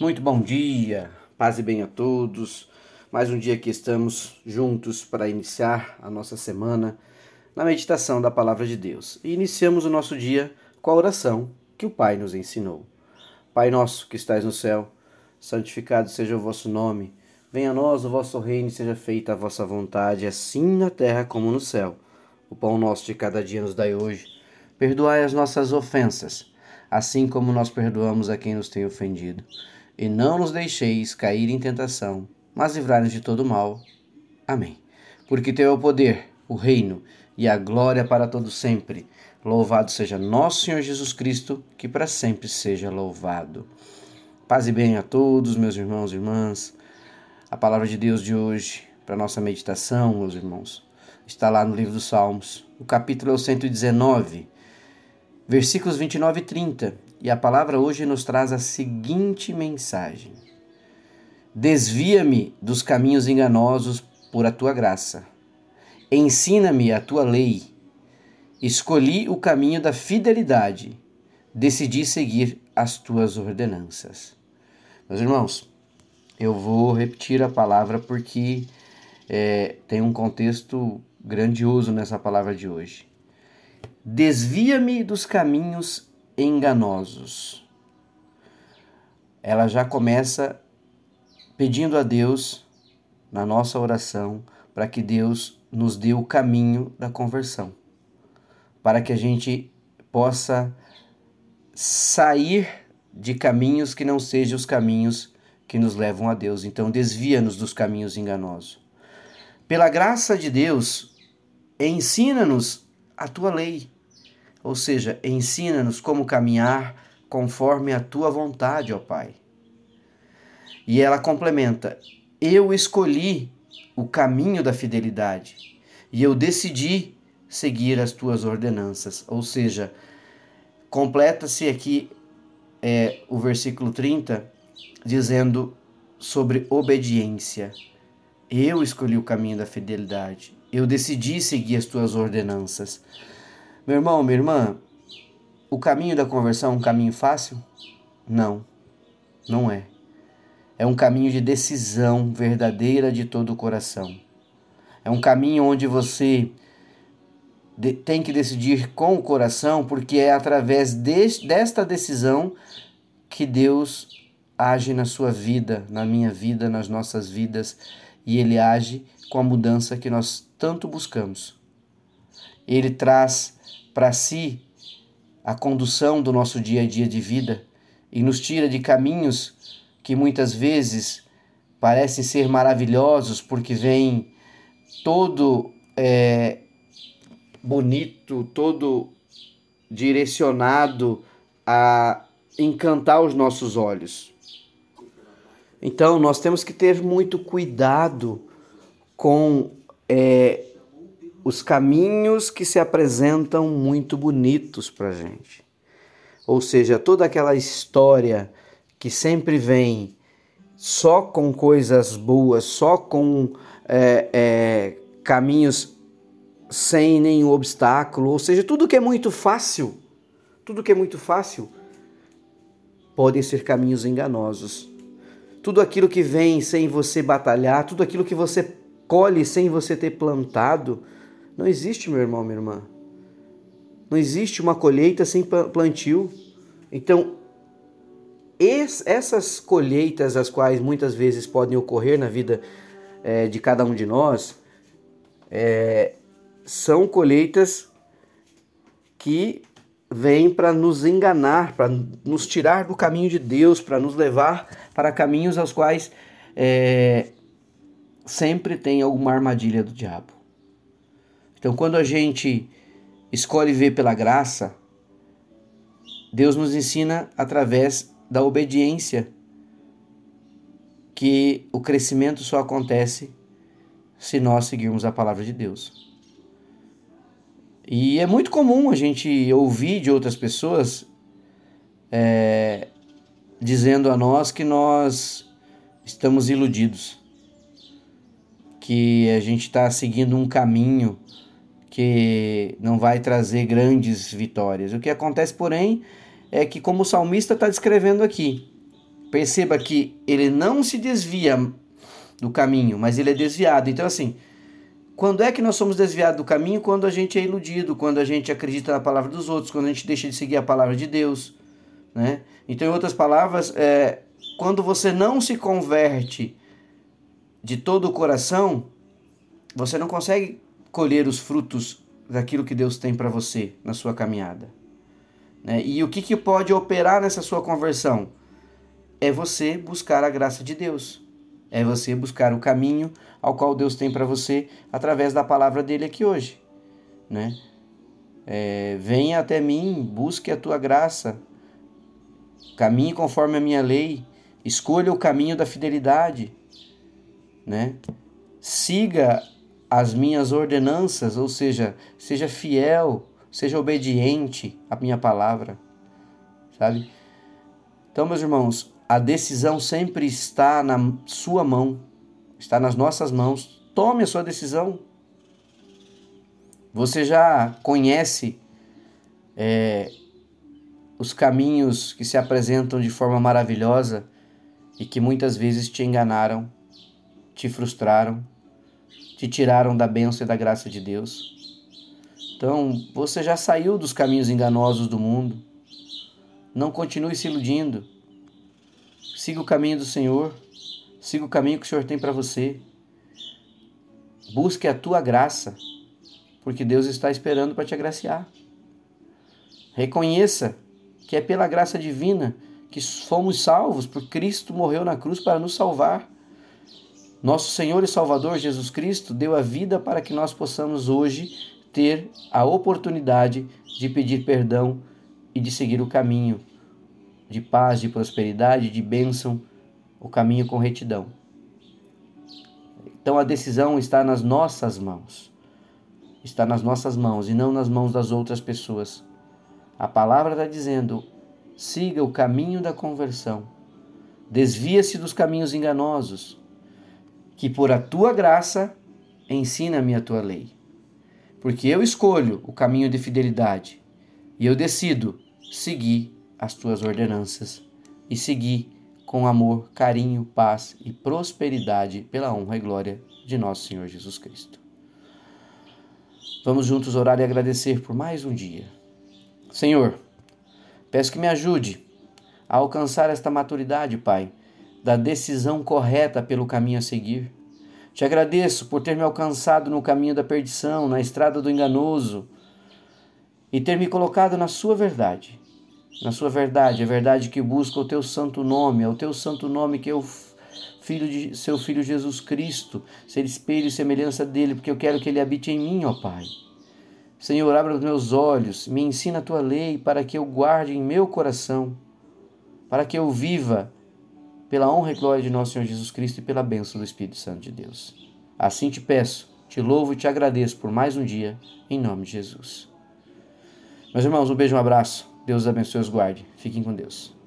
Muito bom dia, paz e bem a todos. Mais um dia que estamos juntos para iniciar a nossa semana na meditação da palavra de Deus. E iniciamos o nosso dia com a oração que o Pai nos ensinou. Pai nosso que estais no céu, santificado seja o vosso nome. Venha a nós o vosso reino e seja feita a vossa vontade, assim na terra como no céu. O pão nosso de cada dia nos dai hoje. Perdoai as nossas ofensas, assim como nós perdoamos a quem nos tem ofendido e não nos deixeis cair em tentação, mas livrai-nos de todo mal. Amém. Porque teu é o poder, o reino e a glória para todo sempre. Louvado seja nosso Senhor Jesus Cristo, que para sempre seja louvado. Paz e bem a todos, meus irmãos e irmãs. A palavra de Deus de hoje, para nossa meditação, meus irmãos, está lá no livro dos Salmos. O capítulo é o 119, versículos 29 e 30. E a palavra hoje nos traz a seguinte mensagem: Desvia-me dos caminhos enganosos por a tua graça. Ensina-me a tua lei. Escolhi o caminho da fidelidade. Decidi seguir as tuas ordenanças. Meus irmãos, eu vou repetir a palavra porque é, tem um contexto grandioso nessa palavra de hoje. Desvia-me dos caminhos enganosos. Ela já começa pedindo a Deus, na nossa oração, para que Deus nos dê o caminho da conversão, para que a gente possa sair de caminhos que não sejam os caminhos que nos levam a Deus. Então, desvia-nos dos caminhos enganosos. Pela graça de Deus, ensina-nos a tua lei ou seja, ensina-nos como caminhar conforme a tua vontade, ó Pai. E ela complementa: Eu escolhi o caminho da fidelidade e eu decidi seguir as tuas ordenanças. Ou seja, completa-se aqui é, o versículo 30 dizendo sobre obediência. Eu escolhi o caminho da fidelidade. Eu decidi seguir as tuas ordenanças. Meu irmão, minha irmã, o caminho da conversão é um caminho fácil? Não, não é. É um caminho de decisão verdadeira de todo o coração. É um caminho onde você tem que decidir com o coração, porque é através de, desta decisão que Deus age na sua vida, na minha vida, nas nossas vidas, e Ele age com a mudança que nós tanto buscamos. Ele traz para si a condução do nosso dia a dia de vida e nos tira de caminhos que muitas vezes parecem ser maravilhosos porque vem todo é, bonito, todo direcionado a encantar os nossos olhos. Então nós temos que ter muito cuidado com é, os caminhos que se apresentam muito bonitos para a gente. Ou seja, toda aquela história que sempre vem só com coisas boas, só com é, é, caminhos sem nenhum obstáculo, ou seja, tudo que é muito fácil, tudo que é muito fácil, podem ser caminhos enganosos. Tudo aquilo que vem sem você batalhar, tudo aquilo que você colhe sem você ter plantado, não existe, meu irmão, minha irmã. Não existe uma colheita sem plantio. Então, essas colheitas, as quais muitas vezes podem ocorrer na vida é, de cada um de nós, é, são colheitas que vêm para nos enganar, para nos tirar do caminho de Deus, para nos levar para caminhos aos quais é, sempre tem alguma armadilha do diabo. Então, quando a gente escolhe ver pela graça, Deus nos ensina através da obediência que o crescimento só acontece se nós seguirmos a palavra de Deus. E é muito comum a gente ouvir de outras pessoas é, dizendo a nós que nós estamos iludidos, que a gente está seguindo um caminho que não vai trazer grandes vitórias. O que acontece, porém, é que, como o salmista está descrevendo aqui, perceba que ele não se desvia do caminho, mas ele é desviado. Então, assim, quando é que nós somos desviados do caminho? Quando a gente é iludido, quando a gente acredita na palavra dos outros, quando a gente deixa de seguir a palavra de Deus. Né? Então, em outras palavras, é, quando você não se converte de todo o coração, você não consegue colher os frutos daquilo que Deus tem para você na sua caminhada. Né? E o que, que pode operar nessa sua conversão? É você buscar a graça de Deus. É você buscar o caminho ao qual Deus tem para você através da palavra dele aqui hoje. Né? É, venha até mim, busque a tua graça, caminhe conforme a minha lei, escolha o caminho da fidelidade, né? siga as minhas ordenanças, ou seja, seja fiel, seja obediente à minha palavra, sabe? Então, meus irmãos, a decisão sempre está na sua mão, está nas nossas mãos. Tome a sua decisão. Você já conhece é, os caminhos que se apresentam de forma maravilhosa e que muitas vezes te enganaram, te frustraram, te tiraram da bênção e da graça de Deus. Então, você já saiu dos caminhos enganosos do mundo. Não continue se iludindo. Siga o caminho do Senhor. Siga o caminho que o Senhor tem para você. Busque a tua graça, porque Deus está esperando para te agraciar. Reconheça que é pela graça divina que fomos salvos, porque Cristo morreu na cruz para nos salvar. Nosso Senhor e Salvador Jesus Cristo deu a vida para que nós possamos hoje ter a oportunidade de pedir perdão e de seguir o caminho de paz, de prosperidade, de bênção, o caminho com retidão. Então a decisão está nas nossas mãos. Está nas nossas mãos e não nas mãos das outras pessoas. A palavra está dizendo: siga o caminho da conversão. Desvia-se dos caminhos enganosos, que por a tua graça ensina-me a tua lei. Porque eu escolho o caminho de fidelidade e eu decido seguir as tuas ordenanças e seguir com amor, carinho, paz e prosperidade pela honra e glória de nosso Senhor Jesus Cristo. Vamos juntos orar e agradecer por mais um dia. Senhor, peço que me ajude a alcançar esta maturidade, Pai, da decisão correta pelo caminho a seguir. Te agradeço por ter me alcançado no caminho da perdição, na estrada do enganoso, e ter me colocado na Sua verdade na sua verdade, a verdade que busca o teu santo nome, é o teu santo nome que é o filho de seu filho Jesus Cristo, ser espelho e semelhança dele, porque eu quero que ele habite em mim, ó Pai. Senhor, abra os meus olhos, me ensina a tua lei para que eu guarde em meu coração, para que eu viva pela honra e glória de nosso Senhor Jesus Cristo e pela bênção do Espírito Santo de Deus. Assim te peço, te louvo e te agradeço por mais um dia, em nome de Jesus. Meus irmãos, um beijo, um abraço. Deus abençoe e os guarde. Fiquem com Deus.